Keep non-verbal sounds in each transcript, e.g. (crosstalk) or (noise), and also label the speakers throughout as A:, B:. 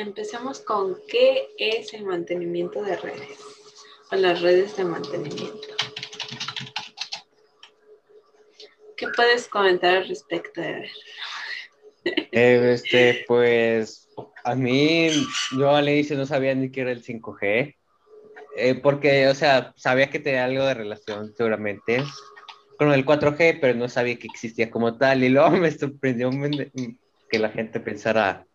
A: empecemos con qué es el mantenimiento de redes o las redes de mantenimiento. ¿Qué puedes comentar al respecto de
B: eh, (laughs) este, pues a mí, yo al inicio no sabía ni qué era el 5G, eh, porque, o sea, sabía que tenía algo de relación seguramente con el 4G, pero no sabía que existía como tal, y luego (laughs) me sorprendió que la gente pensara,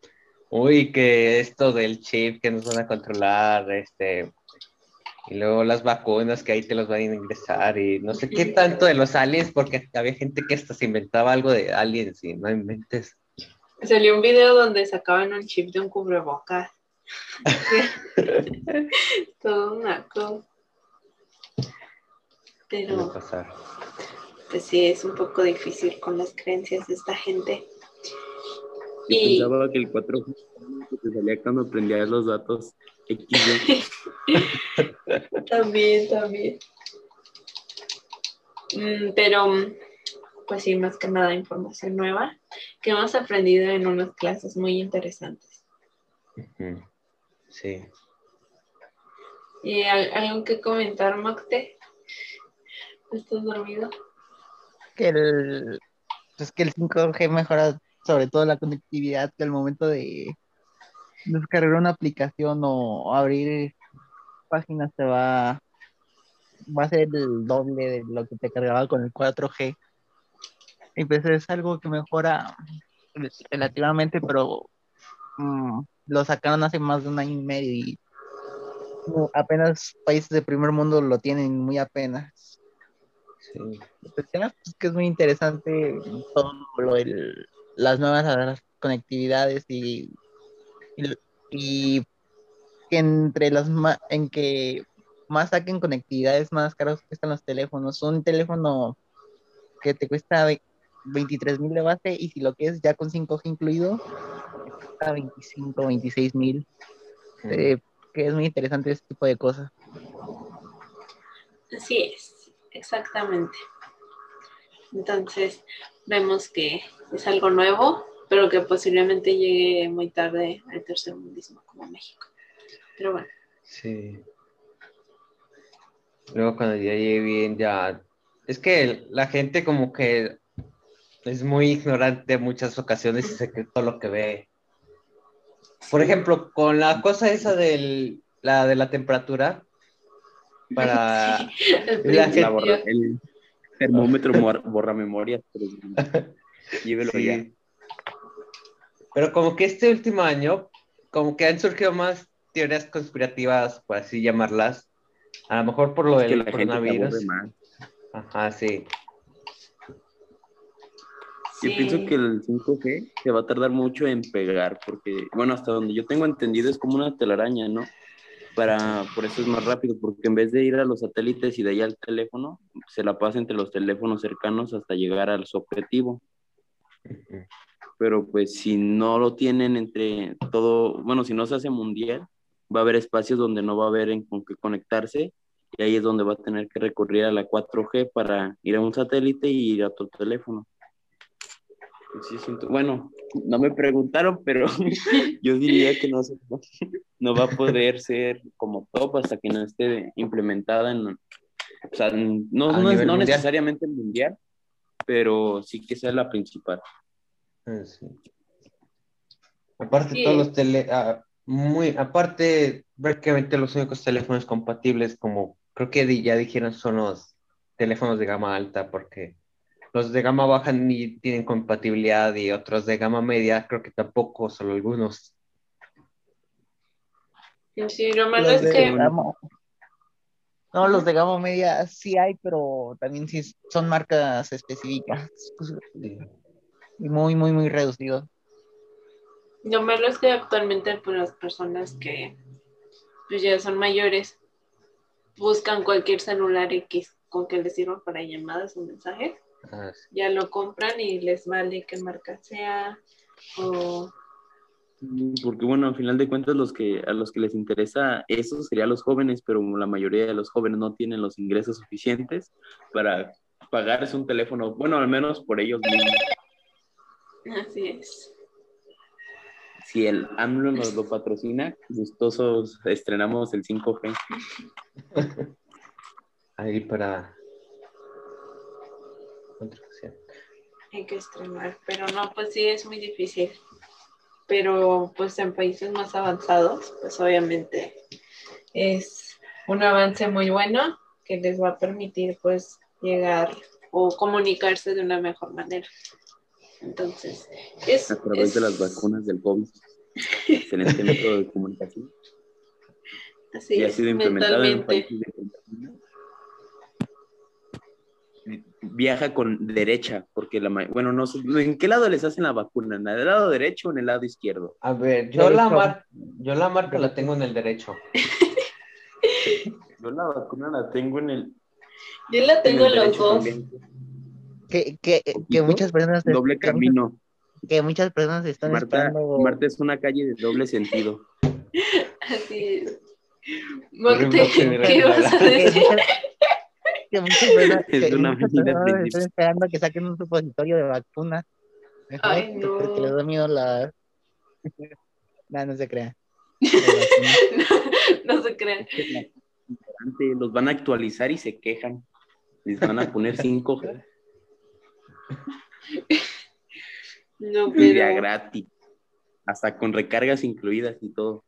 B: uy, que esto del chip que nos van a controlar, este, y luego las vacunas que ahí te los van a ingresar y no sé qué tanto de los aliens, porque había gente que hasta se inventaba algo de aliens y no inventes.
A: Salió un video donde sacaban un chip de un cubrebocas. (laughs) Todo una cosa. Pero, pues sí, es un poco difícil con las creencias de esta gente.
C: Yo y... pensaba que el 4 te salía cuando prendías los datos (laughs)
A: también, también. Mm, pero, pues sí, más que nada información nueva que hemos aprendido en unas clases muy interesantes.
B: Sí.
A: ¿Y algo que comentar, Mocte? ¿Estás dormido?
D: Que el, pues que el 5G mejora sobre todo la conectividad que al momento de descargar una aplicación o abrir páginas te va, va a ser el doble de lo que te cargaba con el 4G. Y pues es algo que mejora relativamente, pero mm, lo sacaron hace más de un año y medio y apenas países de primer mundo lo tienen muy apenas. Sí. Pues, que es muy interesante todo lo de las nuevas conectividades y y, que entre las en que más saquen conectividades más caras que están los teléfonos. Un teléfono que te cuesta 23 mil de base y si lo que es ya con 5G incluido, cuesta 25, 26 mil. Eh, que es muy interesante ese tipo de cosas.
A: Así es, exactamente. Entonces, vemos que es algo nuevo, pero que posiblemente llegue muy tarde al tercer mundismo como México. Pero bueno.
B: Sí. Luego cuando ya llegue bien, ya... Es que la gente como que es muy ignorante en muchas ocasiones y se cree todo lo que ve. Por ejemplo, con la cosa esa del, la de la temperatura, para (laughs)
C: el, termómetro (laughs) borra memoria, pero llévelo ya.
B: Pero como que este último año, como que han surgido más teorías conspirativas, por así llamarlas. A lo mejor por lo del coronavirus. Ajá, sí.
C: Yo pienso que el 5G se va a tardar mucho en pegar, porque, bueno, hasta donde yo tengo entendido es como una telaraña, ¿no? Para, por eso es más rápido, porque en vez de ir a los satélites y de ahí al teléfono, se la pasa entre los teléfonos cercanos hasta llegar al su objetivo pero pues si no lo tienen entre todo, bueno, si no se hace mundial, va a haber espacios donde no va a haber en con qué conectarse y ahí es donde va a tener que recurrir a la 4G para ir a un satélite y ir a tu teléfono. bueno, no me preguntaron, pero (laughs) yo diría que no, no va a poder ser como top hasta que no esté implementada en, o sea, no, no, no necesariamente mundial, pero sí que sea la principal.
B: Ah, aparte, todos los tele, ah, muy, aparte, prácticamente los únicos teléfonos compatibles, como creo que ya dijeron, son los teléfonos de gama alta, porque los de gama baja ni tienen compatibilidad y otros de gama media, creo que tampoco, solo algunos.
A: Sí, lo malo es que.
D: No, los de gama media sí hay, pero también sí son marcas específicas y muy, muy, muy reducido.
A: Lo malo es que actualmente por pues, las personas que pues ya son mayores buscan cualquier celular X con que les sirva para llamadas o mensajes. Ah, ya lo compran y les vale qué marca sea o
C: porque bueno, al final de cuentas los que a los que les interesa eso serían los jóvenes, pero la mayoría de los jóvenes no tienen los ingresos suficientes para pagarse un teléfono, bueno, al menos por ellos mismos.
A: Así es.
C: si el AMLO nos lo patrocina, gustosos estrenamos el 5G.
B: Ahí para...
A: Hay que estrenar, pero no, pues sí, es muy difícil. Pero pues en países más avanzados, pues obviamente es un avance muy bueno que les va a permitir pues llegar o comunicarse de una mejor manera. Entonces, es...
C: A través de las vacunas del COVID. Excelente método de comunicación. (laughs)
A: Así
C: y ha
A: es,
C: sido implementado en
A: mentalmente.
C: países de Viaja con derecha, porque la bueno, no sé, ¿en qué lado les hacen la vacuna? ¿En el lado derecho o en el lado izquierdo?
B: A ver, yo la, mar- yo la marca la tengo en el derecho.
C: Yo la vacuna la tengo en el,
A: Yo la tengo
C: en
A: los
C: derecho
A: dos.
D: Que, que, que muchas personas
C: Doble
D: que muchas-
C: camino.
D: que muchas personas están
C: Marta,
D: esperando
C: Marta es una calle de doble sentido. (laughs)
A: Así es. ¿qué ibas a decir? (laughs) (laughs)
D: que muchas personas,
C: Es
D: que
C: una
D: muchas
C: avenida
D: personas
C: principal.
D: están esperando que saquen un supositorio de vacuna.
A: Ay, no.
D: Porque les da miedo la... (laughs) (laughs) no, no se crea.
A: no, no se crean.
C: Los van a actualizar y se quejan. Les van a poner 5G (laughs)
A: No, pero
C: gratis. Hasta con recargas incluidas y todo.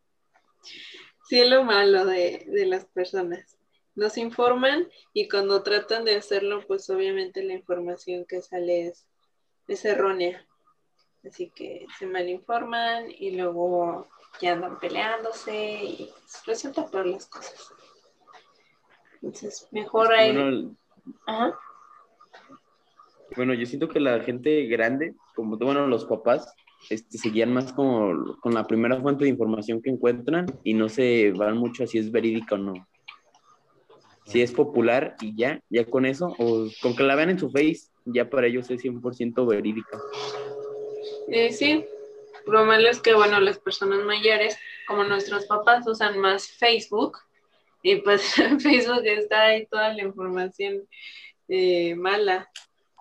A: sí es lo malo de, de las personas. Nos informan y cuando tratan de hacerlo, pues obviamente la información que sale es, es errónea. Así que se malinforman y luego ya andan peleándose y pues, resulta peor las cosas. Entonces, mejor hay...
C: Bueno,
A: Ajá.
C: Bueno, yo siento que la gente grande, como bueno, los papás, este, se guían más como con la primera fuente de información que encuentran y no se van mucho a si es verídica o no. Si es popular y ya, ya con eso, o con que la vean en su face, ya para ellos es 100% verídica.
A: Eh, sí, lo malo es que, bueno, las personas mayores, como nuestros papás, usan más Facebook y pues en (laughs) Facebook está ahí toda la información eh, mala.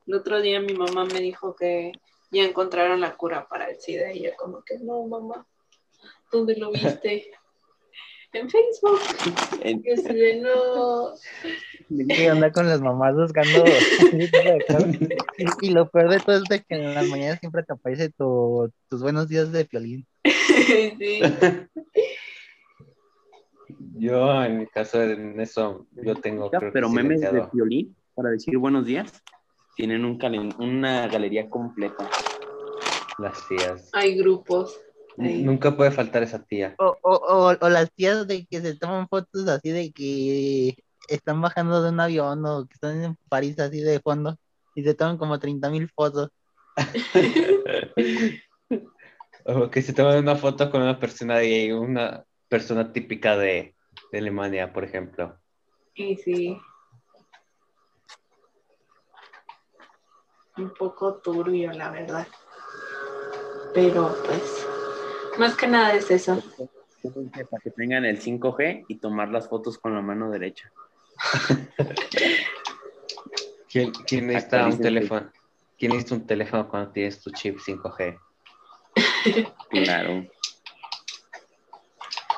A: El otro día mi mamá me dijo que ya encontraron la cura para el SIDA y yo como que, no, mamá, ¿dónde lo viste? En Facebook.
C: En-
A: Y así de, no.
D: Y andar con las mamás buscando (laughs) y, lo peor de todo es de que en las mañanas siempre te aparece tu- tus buenos días de violín. (laughs)
A: sí.
B: Yo, en mi caso, en eso, yo tengo. creo que
C: pero memes de violín para decir buenos días tienen un una galería completa.
B: Las tías.
A: Hay grupos.
B: Nunca puede faltar esa tía.
D: O, o, o, o las tías de que se toman fotos así de que están bajando de un avión o que están en París así de fondo y se toman como 30 mil fotos. (laughs)
B: O que se toman una foto con una persona de una persona típica de, de Alemania, por ejemplo.
A: Y sí. Un poco turbio, la verdad. Pero pues, más que nada es eso.
C: Para que tengan el 5G y tomar las fotos con la mano derecha. (laughs)
B: ¿Quién, quién necesita un teléfono? ¿Quién necesita un teléfono cuando tienes tu chip 5G?
C: Claro.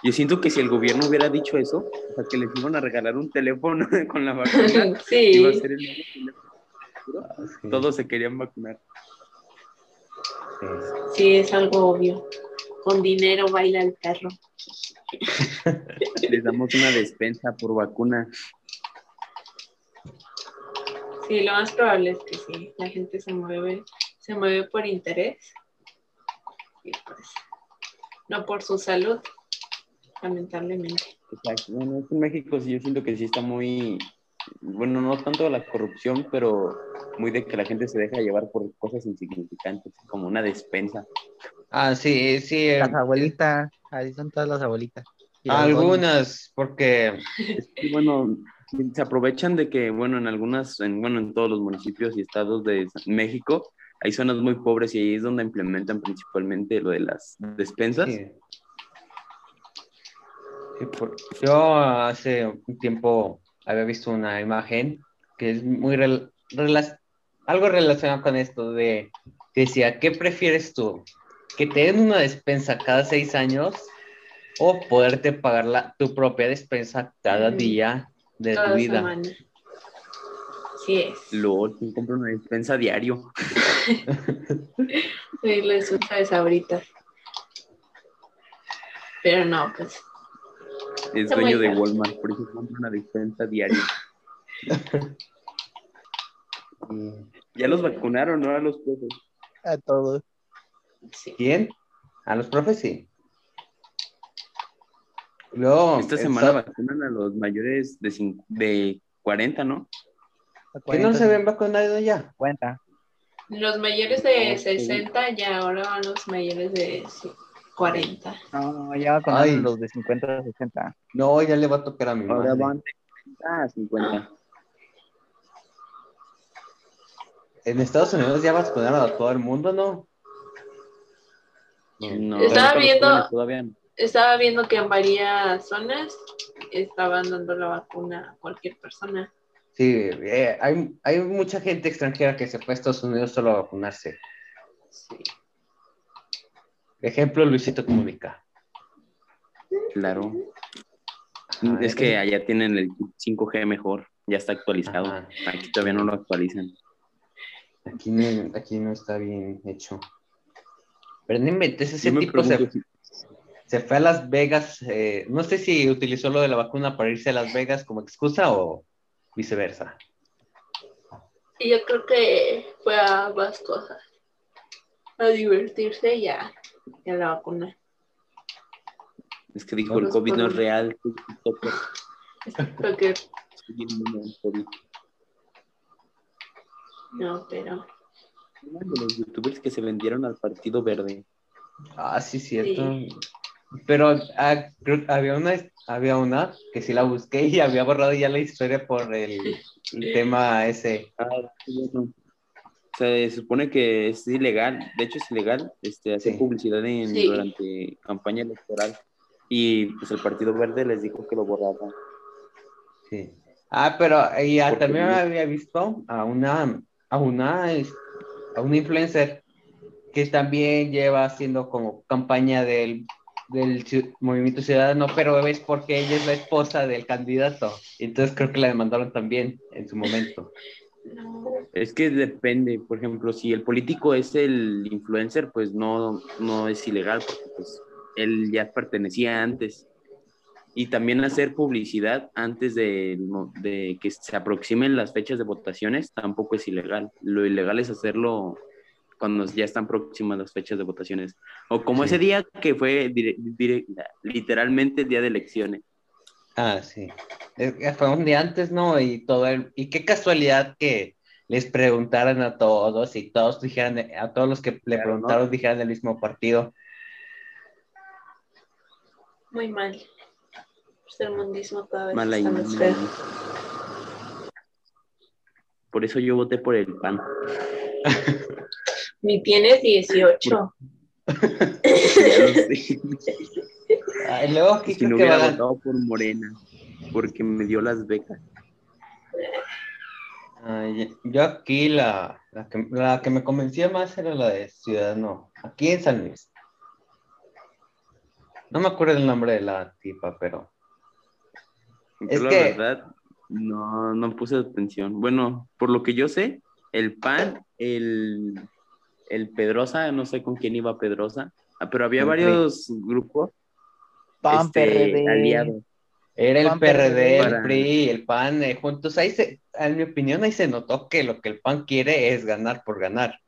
C: Yo siento que si el gobierno hubiera dicho eso, o sea, que les iban a regalar un teléfono (laughs) con la vacuna, (laughs) iba a
A: sí,
C: ser el nuevo teléfono.
B: Sí,
C: Todos se querían vacunar.
B: sí.
A: sí, es algo obvio. Con dinero baila el perro.
C: Les damos una despensa por vacuna.
A: Sí, lo más probable es que sí. La gente se mueve, se mueve por interés. Y pues, no por su salud, lamentablemente.
C: Exacto. Bueno, es que en México sí, yo siento que sí está muy, bueno, no tanto la corrupción, pero muy de que la gente se deja llevar por cosas insignificantes, como una despensa.
B: Ah, sí, sí. eh,
D: Las abuelitas, ahí son todas las abuelitas. Y
B: algunas, porque
C: bueno, se aprovechan de que, bueno, en algunas, en, bueno, en todos los municipios y estados de México hay zonas muy pobres y ahí es donde implementan principalmente lo de las despensas.
B: Sí. Sí, por- Yo hace un tiempo había visto una imagen que es muy rel- rela- algo relacionado con esto de que decía, ¿qué prefieres tú? Que te den una despensa cada seis años o poderte pagar la, tu propia despensa cada
A: Mm.
B: día de
A: Cada
B: tu vida.
A: semana. Así es.
C: LOL, ¿quién compra una despensa diario? (laughs)
A: Sí, les gusta de sabritas. Pero no, pues.
C: Es dueño de. Walmart, por eso compra una despensa diaria. (laughs) Ya los vacunaron, ¿no? A los.
D: A todos.
A: Sí.
B: ¿Quién? A los profes sí. Luego,
C: Esta semana vacunan a los mayores de, cin- de 40, ¿no?
D: A
B: ¿Que no
D: 40,
B: se ven vacunado ya?
D: 50.
A: Los mayores de
C: No, sí.
A: 60 y ahora van los mayores de 40.
D: No, ya con
B: Ay.
D: los de 50 a 60.
B: No, ya le va a tocar a mi
C: Ahora
B: madre.
C: van de 40 a 50.
B: En Estados Unidos ya vacunaron a todo el mundo, ¿no?
C: No,
A: Estaba viendo-
C: jóvenes Todavía no.
A: Estaba viendo que en varias zonas estaban dando la vacuna a cualquier persona.
B: Sí, eh, hay, hay mucha gente extranjera que se fue a Estados Unidos solo a vacunarse.
A: Sí.
B: Ejemplo, Luisito Comunica.
C: Claro.
B: Ajá,
C: es que allá tienen el 5G mejor, ya está actualizado.
B: Ajá.
C: Aquí todavía no lo actualizan.
B: Aquí no, aquí no está bien hecho. Pero no inventes, ese
C: Yo
B: tipo se,
C: si-
B: se fue a Las Vegas. eh, no sé si utilizó lo de la vacuna para irse a Las Vegas como excusa o viceversa.
A: Y yo creo que fue a más cosas. A divertirse y a, y a la vacuna.
C: es que dijo el COVID no es real. (laughs)
A: No, pero
C: De los youtubers que se vendieron al Partido Verde.
B: Ah, sí, cierto. Pero ah, creo- había una, había una que sí la busqué y había borrado ya la historia por el, el tema ese.
C: Ah, sí, se supone que es ilegal, de hecho es ilegal este, hacer
B: Sí.
C: publicidad en,
A: Sí.
C: durante campaña electoral. Y pues el Partido Verde les dijo que lo borraran.
B: Sí. Ah, pero y,
C: Porque
B: también había visto a una, a una, es- a una influencer que también lleva haciendo como campaña del, del movimiento ciudadano, pero es porque ella es la esposa del candidato. Entonces creo que la demandaron también en su momento.
C: Es que depende, por ejemplo, si el político es el influencer, pues no, no es ilegal, porque pues él ya pertenecía antes. Y también hacer publicidad antes de, de que se aproximen las fechas de votaciones tampoco es ilegal. Lo ilegal es hacerlo cuando ya están próximas las fechas de votaciones. O como
B: Sí.
C: ese día que fue dire- dire- literalmente el día de elecciones.
B: Ah, sí. Fue un día antes, ¿no? Y todo el, y qué casualidad que les preguntaran a todos y todos dijeran, a todos los que le
C: Claro,
B: preguntaron dijeran del mismo partido.
A: Muy mal. El mundismo cada vez
C: Mala
A: está
C: idea.
A: más feo.
C: Por eso yo voté por el PAN. (laughs)
A: Ni tienes (laughs) 18.
C: Ya lo sé.
B: Ah, y luego, ¿qué
C: Si
B: creo
C: no
B: que
C: hubiera votado por Morena, porque me dio las becas.
B: Ay, yo aquí la, la, que, la que me convencía más era la de Ciudadano, aquí en San Luis. No me acuerdo el nombre de la tipa, pero
C: Yo
B: Es
C: la
B: que-
C: verdad no, no puse atención. Bueno, por lo que yo sé, el PAN, el, el Pedrosa, no sé con quién iba Pedrosa, ah, pero había varios grupos
D: PAN,
C: este,
D: PRD.
C: aliados.
B: era el
D: PAN,
B: PRD, el PRI, el PAN, eh, juntos. Ahí se, en mi opinión, ahí se notó que lo que el PAN quiere es ganar por ganar.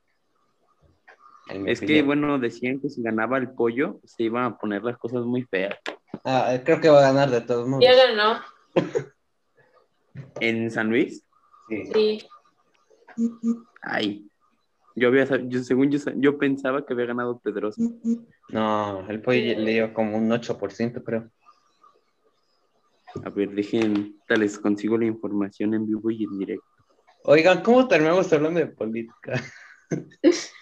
C: Es que, bueno, decían que si ganaba el pollo, se iban a poner las cosas muy feas.
B: Ah, creo que va a ganar de todos modos.
A: Ya ganó.
C: En San Luis,
B: Sí.
A: Sí.
C: ay, yo había, yo, según yo, yo pensaba que había ganado Pedrosa.
B: No, el pollo le dio como un 8%, creo.
C: A ver, dejen, tal les consigo la información en vivo y en directo.
B: Oigan, ¿cómo terminamos hablando de política? (laughs)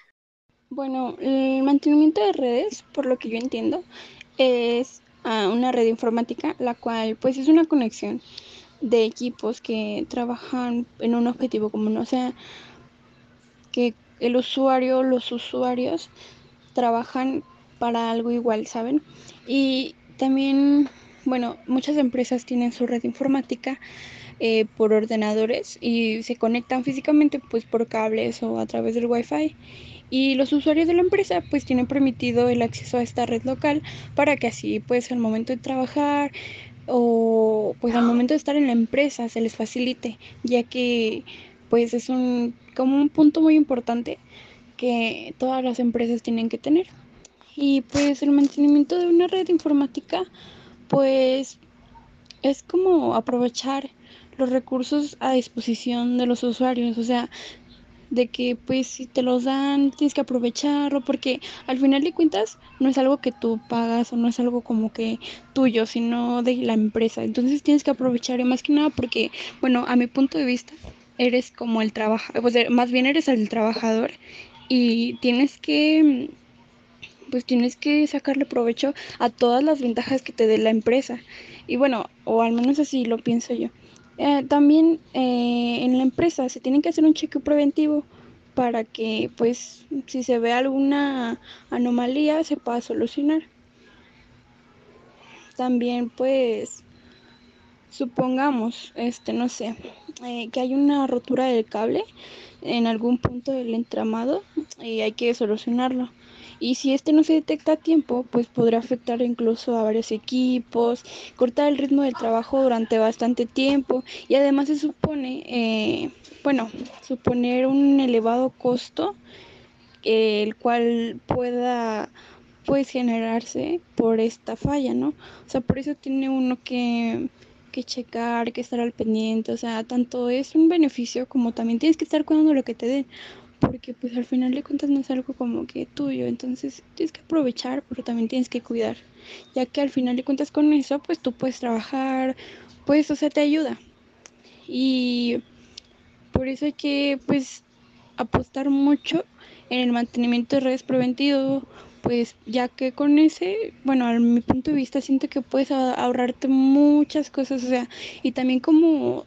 E: Bueno, el mantenimiento de redes, por lo que yo entiendo, es ah, una red informática, la cual pues es una conexión de equipos que trabajan en un objetivo común, o sea, que el usuario, los usuarios trabajan para algo igual, ¿saben? Y también, bueno, muchas empresas tienen su red informática eh, por ordenadores y se conectan físicamente pues por cables o a través del wifi y los usuarios de la empresa pues tienen permitido el acceso a esta red local para que así pues al momento de trabajar o pues al momento de estar en la empresa se les facilite ya que pues es un como un punto muy importante que todas las empresas tienen que tener. Y pues el mantenimiento de una red informática pues es como aprovechar los recursos a disposición de los usuarios, o sea, de que pues si te los dan tienes que aprovecharlo porque al final de cuentas no es algo que tú pagas o no es algo como que tuyo, sino de la empresa. Entonces tienes que aprovechar más que nada porque, bueno, a mi punto de vista, eres como el trabajador, pues más bien eres el trabajador y tienes que pues tienes que sacarle provecho a todas las ventajas que te dé la empresa. Y bueno, o al menos así lo pienso yo. Eh, también eh, en la empresa se tiene que hacer un chequeo preventivo para que pues si se ve alguna anomalía se pueda solucionar. También pues supongamos, este no sé, eh, que hay una rotura del cable en algún punto del entramado y hay que solucionarlo. Y si este no se detecta a tiempo, pues podrá afectar incluso a varios equipos, cortar el ritmo del trabajo durante bastante tiempo y además se supone, eh, bueno, suponer un elevado costo, el cual pueda pues generarse por esta falla, ¿no? O sea, por eso tiene uno que que checar, que estar al pendiente, o sea, tanto es un beneficio como también tienes que estar cuidando lo que te den, porque pues al final de cuentas no es algo como que tuyo, entonces tienes que aprovechar, pero también tienes que cuidar, ya que al final de cuentas con eso pues tú puedes trabajar, pues o sea, te ayuda. Y por eso hay que pues apostar mucho en el mantenimiento de redes preventivo, pues ya que con ese, bueno, a mi punto de vista siento que puedes ahorrarte muchas cosas, o sea, y también como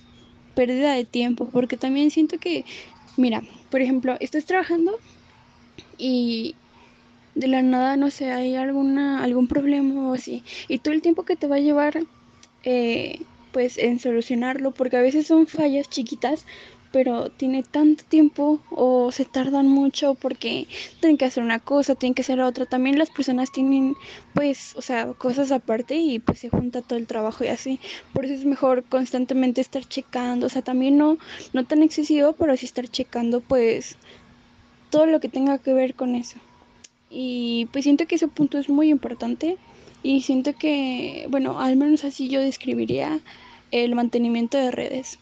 E: pérdida de tiempo, porque también siento que, mira, por ejemplo, estás trabajando y de la nada, no sé, hay alguna, algún problema o así, y todo el tiempo que te va a llevar, eh, pues en solucionarlo, porque a veces son fallas chiquitas, pero tiene tanto tiempo o se tardan mucho porque tienen que hacer una cosa, tienen que hacer otra. También las personas tienen, pues, o sea, cosas aparte y pues se junta todo el trabajo y así. Por eso es mejor constantemente estar checando, o sea, también no, no tan excesivo, pero sí estar checando, pues, todo lo que tenga que ver con eso. Y pues siento que ese punto es muy importante y siento que, bueno, al menos así yo describiría el mantenimiento de redes.